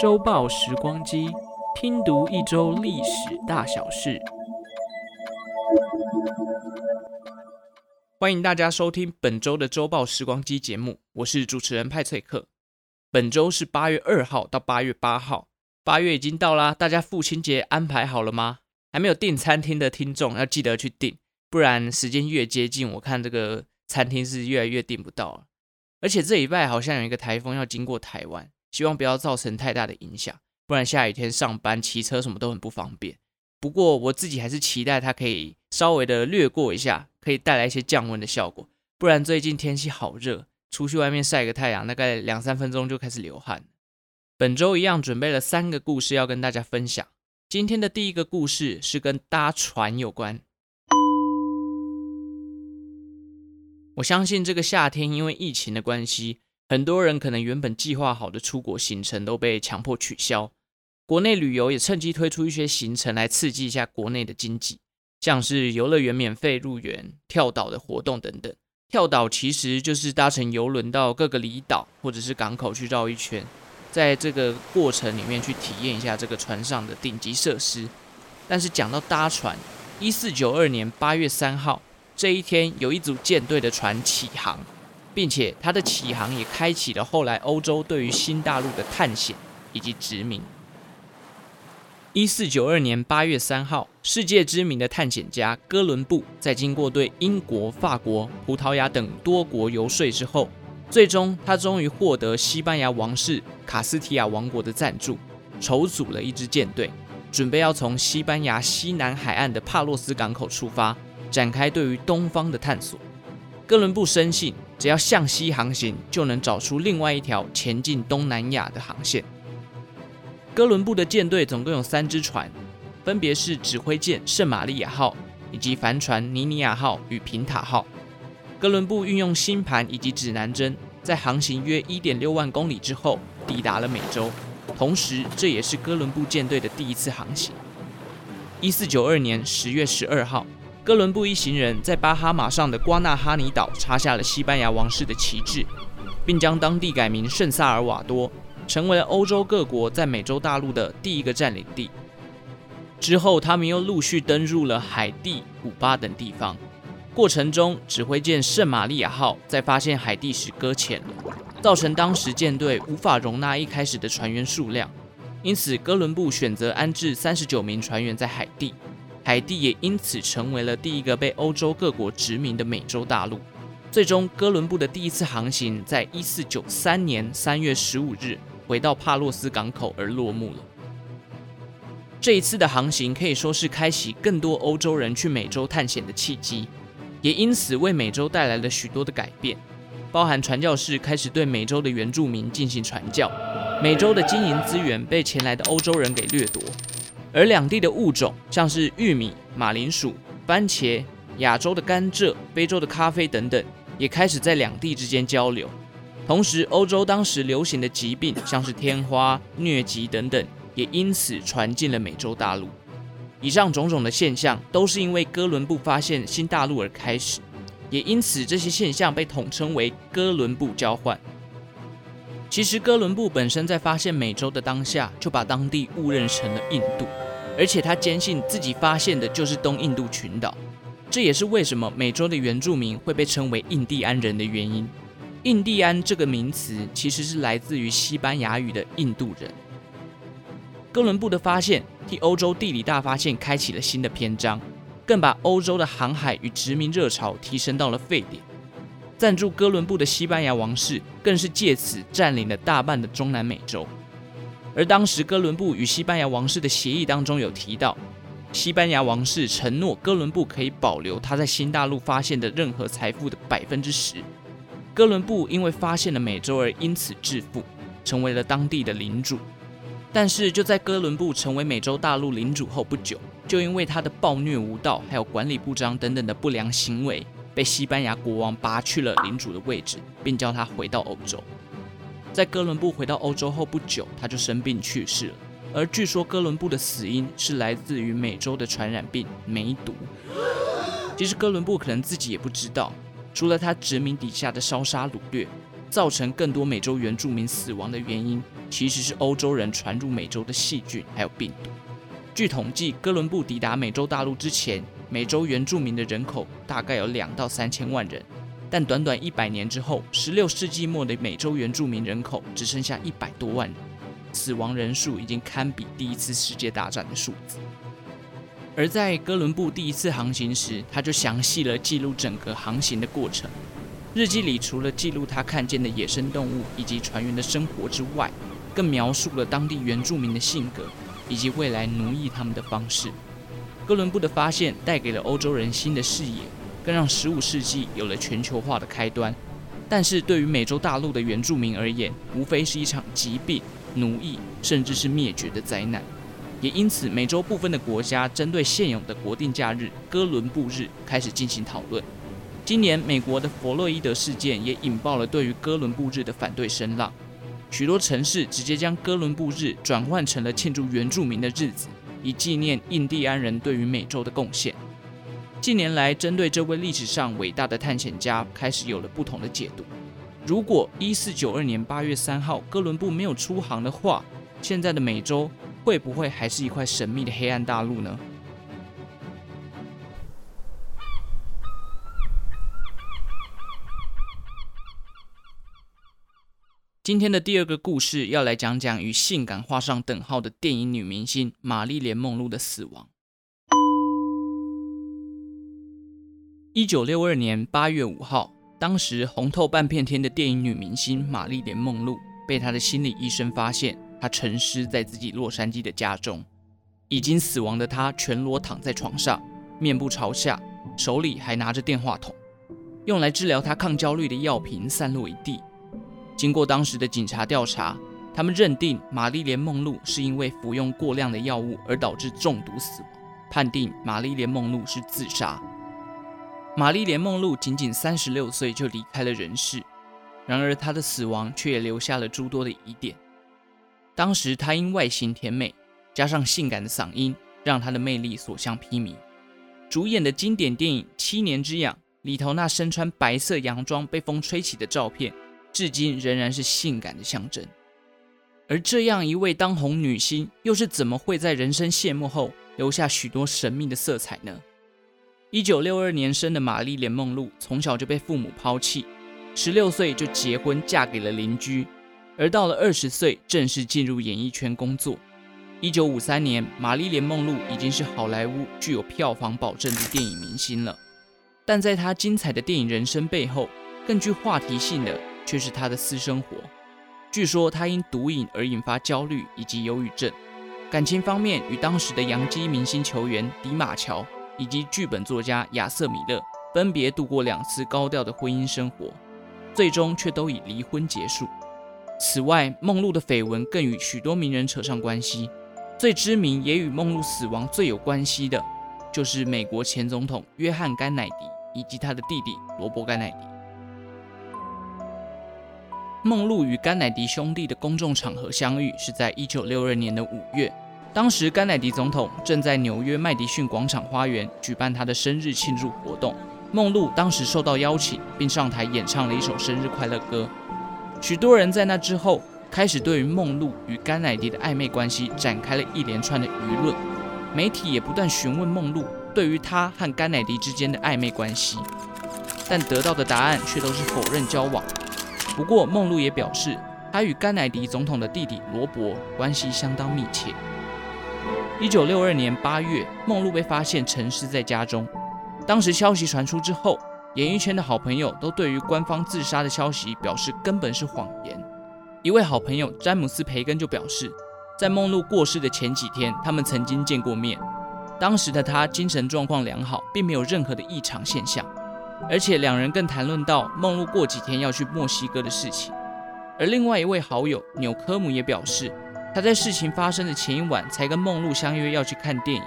周报时光机，拼读一周历史大小事。欢迎大家收听本周的周报时光机节目，我是主持人派翠克。本周是八月二号到八月八号，八月已经到啦，大家父亲节安排好了吗？还没有订餐厅的听众要记得去订，不然时间越接近，我看这个餐厅是越来越订不到了。而且这礼拜好像有一个台风要经过台湾，希望不要造成太大的影响，不然下雨天上班、骑车什么都很不方便。不过我自己还是期待它可以稍微的掠过一下，可以带来一些降温的效果。不然最近天气好热，出去外面晒个太阳，大概两三分钟就开始流汗。本周一样准备了三个故事要跟大家分享。今天的第一个故事是跟搭船有关。我相信这个夏天因为疫情的关系，很多人可能原本计划好的出国行程都被强迫取消。国内旅游也趁机推出一些行程来刺激一下国内的经济，像是游乐园免费入园、跳岛的活动等等。跳岛其实就是搭乘游轮到各个离岛或者是港口去绕一圈，在这个过程里面去体验一下这个船上的顶级设施。但是讲到搭船，一四九二年八月三号。这一天，有一组舰队的船启航，并且它的启航也开启了后来欧洲对于新大陆的探险以及殖民。一四九二年八月三号，世界知名的探险家哥伦布在经过对英国、法国、葡萄牙等多国游说之后，最终他终于获得西班牙王室卡斯提亚王国的赞助，筹组了一支舰队，准备要从西班牙西南海岸的帕洛斯港口出发。展开对于东方的探索。哥伦布深信，只要向西航行，就能找出另外一条前进东南亚的航线。哥伦布的舰队总共有三只船，分别是指挥舰圣玛利亚号，以及帆船尼尼亚号与平塔号。哥伦布运用星盘以及指南针，在航行约一点六万公里之后，抵达了美洲。同时，这也是哥伦布舰队的第一次航行。一四九二年十月十二号。哥伦布一行人在巴哈马上的瓜纳哈尼岛插下了西班牙王室的旗帜，并将当地改名圣萨尔瓦多，成为了欧洲各国在美洲大陆的第一个占领地。之后，他们又陆续登入了海地、古巴等地方。过程中，指挥舰圣玛利亚号在发现海地时搁浅，造成当时舰队无法容纳一开始的船员数量，因此哥伦布选择安置三十九名船员在海地。海地也因此成为了第一个被欧洲各国殖民的美洲大陆。最终，哥伦布的第一次航行在一四九三年三月十五日回到帕洛斯港口而落幕了。这一次的航行可以说是开启更多欧洲人去美洲探险的契机，也因此为美洲带来了许多的改变，包含传教士开始对美洲的原住民进行传教，美洲的金银资源被前来的欧洲人给掠夺。而两地的物种，像是玉米、马铃薯、番茄、亚洲的甘蔗、非洲的咖啡等等，也开始在两地之间交流。同时，欧洲当时流行的疾病，像是天花、疟疾等等，也因此传进了美洲大陆。以上种种的现象，都是因为哥伦布发现新大陆而开始，也因此这些现象被统称为哥伦布交换。其实，哥伦布本身在发现美洲的当下，就把当地误认成了印度。而且他坚信自己发现的就是东印度群岛，这也是为什么美洲的原住民会被称为印第安人的原因。印第安这个名词其实是来自于西班牙语的印度人。哥伦布的发现替欧洲地理大发现开启了新的篇章，更把欧洲的航海与殖民热潮提升到了沸点。赞助哥伦布的西班牙王室更是借此占领了大半的中南美洲。而当时哥伦布与西班牙王室的协议当中有提到，西班牙王室承诺哥伦布可以保留他在新大陆发现的任何财富的百分之十。哥伦布因为发现了美洲而因此致富，成为了当地的领主。但是就在哥伦布成为美洲大陆领主后不久，就因为他的暴虐无道，还有管理不彰等等的不良行为，被西班牙国王拔去了领主的位置，并叫他回到欧洲。在哥伦布回到欧洲后不久，他就生病去世了。而据说哥伦布的死因是来自于美洲的传染病梅毒。其实哥伦布可能自己也不知道，除了他殖民底下的烧杀掳掠，造成更多美洲原住民死亡的原因，其实是欧洲人传入美洲的细菌还有病毒。据统计，哥伦布抵达美洲大陆之前，美洲原住民的人口大概有两到三千万人，但短短一百年之后，十六世纪末的美洲原住民人口只剩下一百多万人，死亡人数已经堪比第一次世界大战的数字。而在哥伦布第一次航行时，他就详细了记录整个航行的过程。日记里除了记录他看见的野生动物以及船员的生活之外，更描述了当地原住民的性格以及未来奴役他们的方式。哥伦布的发现带给了欧洲人新的视野，更让15世纪有了全球化的开端。但是对于美洲大陆的原住民而言，无非是一场疾病、奴役，甚至是灭绝的灾难。也因此，美洲部分的国家针对现有的国定假日哥伦布日开始进行讨论。今年，美国的弗洛伊德事件也引爆了对于哥伦布日的反对声浪，许多城市直接将哥伦布日转换成了庆祝原住民的日子，以纪念印第安人对于美洲的贡献。近年来，针对这位历史上伟大的探险家，开始有了不同的解读。如果1492年8月3号哥伦布没有出航的话，现在的美洲，会不会还是一块神秘的黑暗大陆呢？今天的第二个故事要来讲讲与性感画上等号的电影女明星玛丽莲·梦露的死亡。一九六二年八月五号，当时红透半片天的电影女明星玛丽莲·梦露被她的心理医生发现。她沉尸在自己洛杉矶的家中，已经死亡的她全裸躺在床上，面部朝下，手里还拿着电话筒，用来治疗她抗焦虑的药瓶散落一地。经过当时的警察调查，他们认定玛丽莲·梦露是因为服用过量的药物而导致中毒死亡，判定玛丽莲·梦露是自杀。玛丽莲·梦露仅仅三十六岁就离开了人世，然而她的死亡却也留下了诸多的疑点。当时她因外形甜美，加上性感的嗓音，让她的魅力所向披靡。主演的经典电影《七年之痒》里头，那身穿白色洋装被风吹起的照片，至今仍然是性感的象征。而这样一位当红女星，又是怎么会在人生谢幕后留下许多神秘的色彩呢？一九六二年生的玛丽莲·梦露，从小就被父母抛弃，十六岁就结婚嫁给了邻居。而到了二十岁，正式进入演艺圈工作。一九五三年，玛丽莲·梦露已经是好莱坞具有票房保证的电影明星了。但在她精彩的电影人生背后，更具话题性的却是他的私生活。据说他因毒瘾而引发焦虑以及忧郁症，感情方面与当时的洋基明星球员迪马乔以及剧本作家亚瑟·米勒分别度过两次高调的婚姻生活，最终却都以离婚结束。此外，梦露的绯闻更与许多名人扯上关系。最知名也与梦露死亡最有关系的，就是美国前总统约翰·甘乃迪以及他的弟弟罗伯·甘乃迪。梦露与甘乃迪兄弟的公众场合相遇是在一九六二年的五月，当时甘乃迪总统正在纽约麦迪逊广场花园举办他的生日庆祝活动。梦露当时受到邀请，并上台演唱了一首生日快乐歌。许多人在那之后开始对于梦露与甘乃迪的暧昧关系展开了一连串的舆论，媒体也不断询问梦露对于他和甘乃迪之间的暧昧关系，但得到的答案却都是否认交往。不过梦露也表示，他与甘乃迪总统的弟弟罗伯关系相当密切。一九六二年八月，梦露被发现沉尸在家中，当时消息传出之后。演艺圈的好朋友都对于官方自杀的消息表示根本是谎言。一位好朋友詹姆斯·培根就表示，在梦露过世的前几天，他们曾经见过面。当时的他精神状况良好，并没有任何的异常现象。而且两人更谈论到梦露过几天要去墨西哥的事情。而另外一位好友纽科姆也表示，他在事情发生的前一晚才跟梦露相约要去看电影，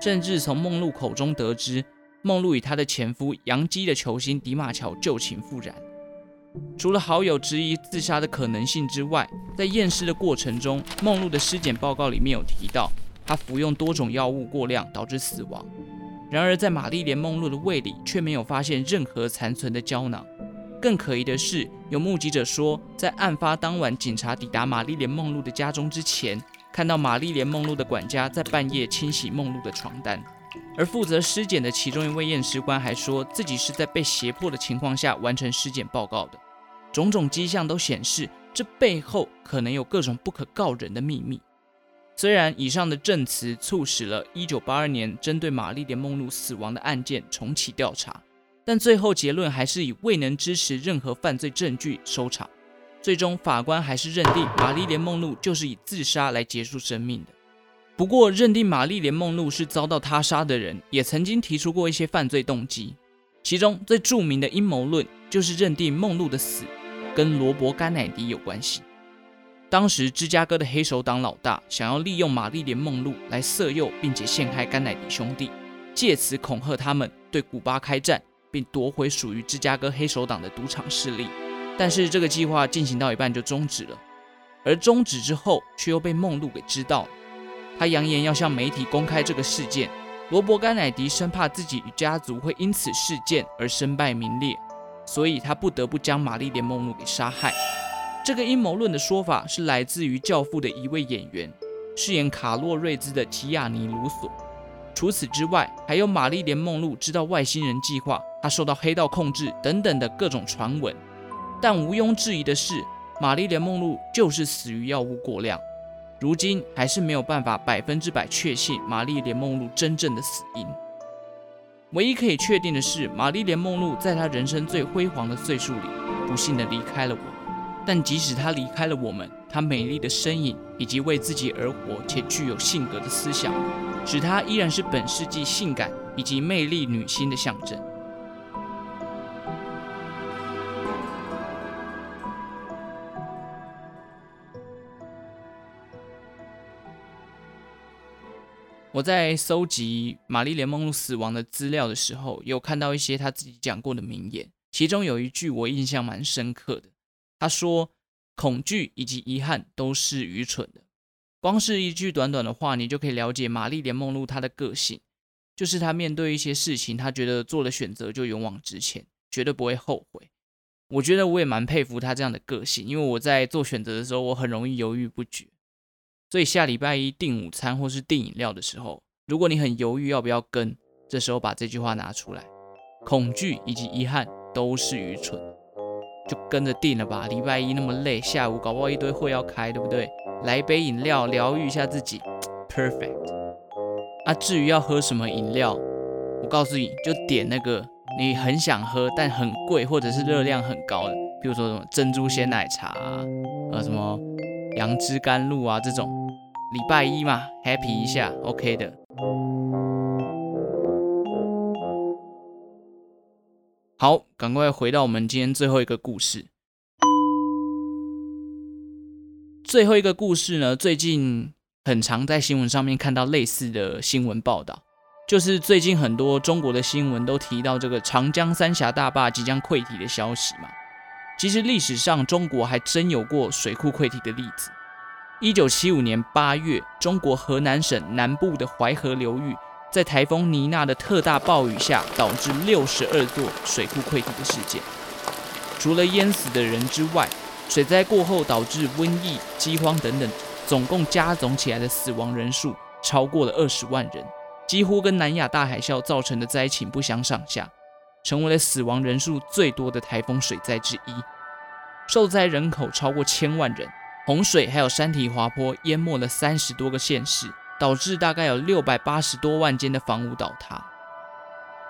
甚至从梦露口中得知。梦露与她的前夫杨基的球星迪马乔旧情复燃。除了好友质疑自杀的可能性之外，在验尸的过程中，梦露的尸检报告里面有提到，她服用多种药物过量导致死亡。然而，在玛丽莲梦露的胃里却没有发现任何残存的胶囊。更可疑的是，有目击者说，在案发当晚，警察抵达玛丽莲梦露的家中之前，看到玛丽莲梦露的管家在半夜清洗梦露的床单，而负责尸检的其中一位验尸官还说自己是在被胁迫的情况下完成尸检报告的。种种迹象都显示，这背后可能有各种不可告人的秘密。虽然以上的证词促使了1982年针对玛丽莲梦露死亡的案件重启调查，但最后结论还是以未能支持任何犯罪证据收场。最终，法官还是认定玛丽莲梦露就是以自杀来结束生命的。不过，认定玛丽莲梦露是遭到他杀的人，也曾经提出过一些犯罪动机。其中最著名的阴谋论就是认定梦露的死跟罗伯·甘乃迪有关系。当时，芝加哥的黑手党老大想要利用玛丽莲梦露来色诱并且陷害甘乃迪兄弟，借此恐吓他们对古巴开战，并夺回属于芝加哥黑手党的赌场势力。但是，这个计划进行到一半就终止了。而终止之后，却又被梦露给知道。他扬言要向媒体公开这个事件。罗伯·甘乃迪生怕自己与家族会因此事件而身败名裂，所以他不得不将玛丽莲梦露给杀害。这个阴谋论的说法是来自于《教父》的一位演员，饰演卡洛瑞兹的提亚尼·卢索。除此之外，还有玛丽莲梦露知道外星人计划，她受到黑道控制等等的各种传闻。但毋庸置疑的是，玛丽莲梦露就是死于药物过量。如今还是没有办法百分之百确信玛丽莲梦露真正的死因。唯一可以确定的是，玛丽莲梦露在她人生最辉煌的岁数里，不幸的离开了我。但即使她离开了我们，她美丽的身影以及为自己而活且具有性格的思想，使她依然是本世纪性感以及魅力女星的象征。我在搜集玛丽莲梦露死亡的资料的时候，有看到一些她自己讲过的名言，其中有一句我印象蛮深刻的。他说：“恐惧以及遗憾都是愚蠢的。”光是一句短短的话，你就可以了解玛丽莲梦露她的个性，就是她面对一些事情，她觉得做了选择就勇往直前，绝对不会后悔。我觉得我也蛮佩服她这样的个性，因为我在做选择的时候，我很容易犹豫不决。所以下礼拜一订午餐或是订饮料的时候，如果你很犹豫要不要跟，这时候把这句话拿出来：“恐惧以及遗憾都是愚蠢。”就跟着定了吧，礼拜一那么累，下午搞不好一堆会要开，对不对？来一杯饮料，疗愈一下自己，perfect。啊，至于要喝什么饮料，我告诉你就点那个你很想喝但很贵或者是热量很高的，比如说什么珍珠鲜奶茶啊，呃，什么杨枝甘露啊这种。礼拜一嘛，happy 一下，OK 的。好，赶快回到我们今天最后一个故事。最后一个故事呢，最近很常在新闻上面看到类似的新闻报道，就是最近很多中国的新闻都提到这个长江三峡大坝即将溃堤的消息嘛。其实历史上中国还真有过水库溃堤的例子。一九七五年八月，中国河南省南部的淮河流域。在台风妮娜的特大暴雨下，导致六十二座水库溃堤的事件。除了淹死的人之外，水灾过后导致瘟疫、饥荒等等，总共加总起来的死亡人数超过了二十万人，几乎跟南亚大海啸造成的灾情不相上下，成为了死亡人数最多的台风水灾之一。受灾人口超过千万人，洪水还有山体滑坡淹没了三十多个县市。导致大概有六百八十多万间的房屋倒塌，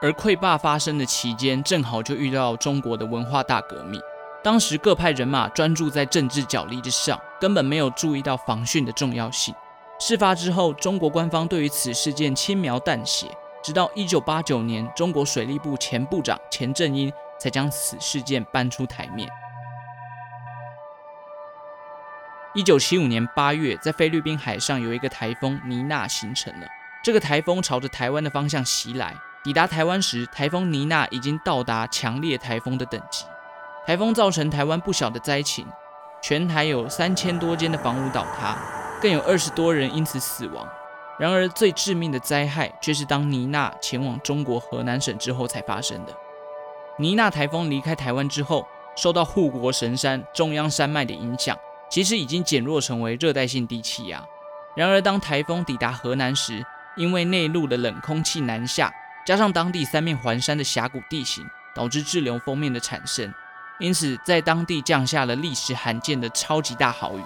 而溃坝发生的期间，正好就遇到中国的文化大革命。当时各派人马专注在政治角力之上，根本没有注意到防汛的重要性。事发之后，中国官方对于此事件轻描淡写，直到一九八九年，中国水利部前部长钱正英才将此事件搬出台面。一九七五年八月，在菲律宾海上有一个台风妮娜形成了。这个台风朝着台湾的方向袭来，抵达台湾时，台风妮娜已经到达强烈台风的等级。台风造成台湾不小的灾情，全台有三千多间的房屋倒塌，更有二十多人因此死亡。然而，最致命的灾害却是当妮娜前往中国河南省之后才发生的。妮娜台风离开台湾之后，受到护国神山中央山脉的影响，其实已经减弱成为热带性低气压。然而，当台风抵达河南时，因为内陆的冷空气南下，加上当地三面环山的峡谷地形，导致滞留锋面的产生，因此在当地降下了历史罕见的超级大豪雨。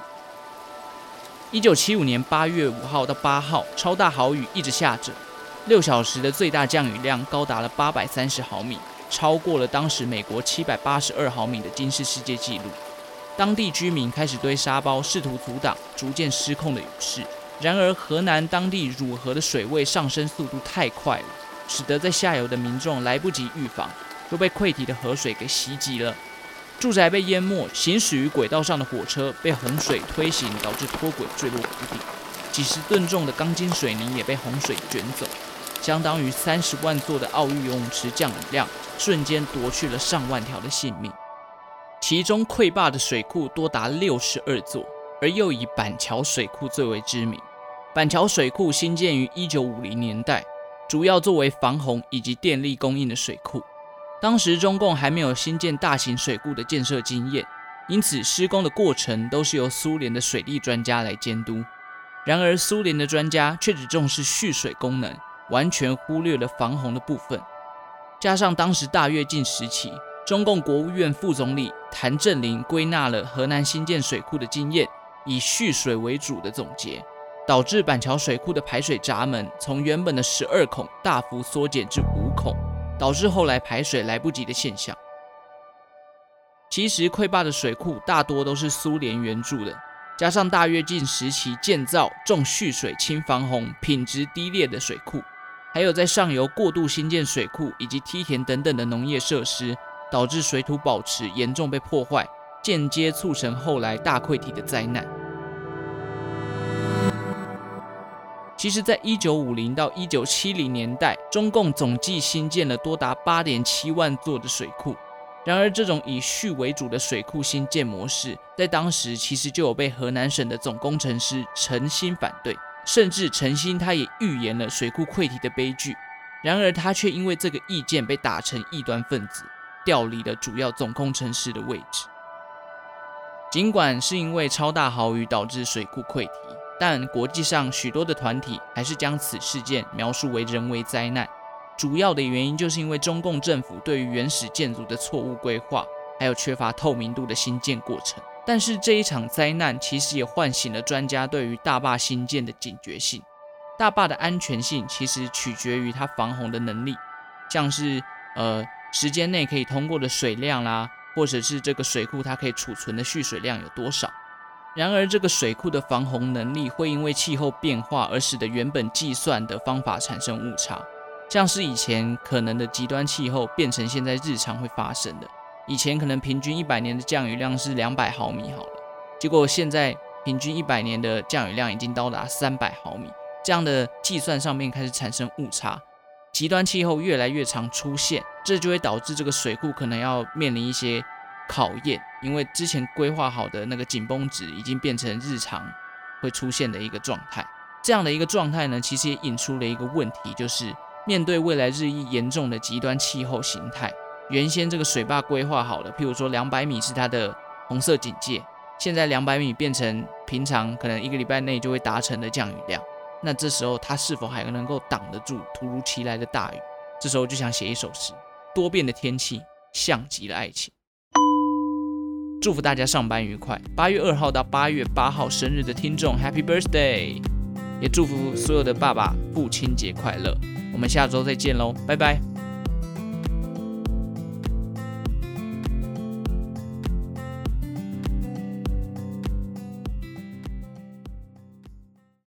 一九七五年八月五号到八号，超大豪雨一直下着，六小时的最大降雨量高达了八百三十毫米，超过了当时美国七百八十二毫米的金氏世界纪录。当地居民开始堆沙包，试图阻挡逐渐失控的雨势。然而，河南当地汝河的水位上升速度太快了，使得在下游的民众来不及预防，就被溃堤的河水给袭击了。住宅被淹没，行驶于轨道上的火车被洪水推行，导致脱轨坠落谷底。几十吨重的钢筋水泥也被洪水卷走，相当于三十万座的奥运游泳池降雨量，瞬间夺去了上万条的性命。其中溃坝的水库多达六十二座，而又以板桥水库最为知名。板桥水库兴建于一九五零年代，主要作为防洪以及电力供应的水库。当时中共还没有新建大型水库的建设经验，因此施工的过程都是由苏联的水利专家来监督。然而，苏联的专家却只重视蓄水功能，完全忽略了防洪的部分。加上当时大跃进时期，中共国务院副总理谭震林归纳了河南新建水库的经验，以蓄水为主的总结，导致板桥水库的排水闸门从原本的十二孔大幅缩减至五孔。导致后来排水来不及的现象。其实溃坝的水库大多都是苏联援助的，加上大跃进时期建造重蓄水轻防洪、品质低劣的水库，还有在上游过度兴建水库以及梯田等等的农业设施，导致水土保持严重被破坏，间接促成后来大溃堤的灾难。其实，在一九五零到一九七零年代，中共总计新建了多达八点七万座的水库。然而，这种以蓄为主的水库新建模式，在当时其实就有被河南省的总工程师陈新反对，甚至陈新他也预言了水库溃堤的悲剧。然而，他却因为这个意见被打成异端分子，调离了主要总工程师的位置。尽管是因为超大豪雨导致水库溃堤。但国际上许多的团体还是将此事件描述为人为灾难，主要的原因就是因为中共政府对于原始建筑的错误规划，还有缺乏透明度的新建过程。但是这一场灾难其实也唤醒了专家对于大坝新建的警觉性。大坝的安全性其实取决于它防洪的能力，像是呃时间内可以通过的水量啦，或者是这个水库它可以储存的蓄水量有多少。然而，这个水库的防洪能力会因为气候变化而使得原本计算的方法产生误差，像是以前可能的极端气候变成现在日常会发生的。以前可能平均一百年的降雨量是两百毫米好了，结果现在平均一百年的降雨量已经到达三百毫米，这样的计算上面开始产生误差，极端气候越来越常出现，这就会导致这个水库可能要面临一些。考验，因为之前规划好的那个紧绷值已经变成日常会出现的一个状态。这样的一个状态呢，其实也引出了一个问题，就是面对未来日益严重的极端气候形态，原先这个水坝规划好了，譬如说两百米是它的红色警戒，现在两百米变成平常可能一个礼拜内就会达成的降雨量，那这时候他是否还能够挡得住突如其来的大雨？这时候就想写一首诗：多变的天气像极了爱情。祝福大家上班愉快！八月二号到八月八号生日的听众，Happy Birthday！也祝福所有的爸爸父亲节快乐！我们下周再见喽，拜拜。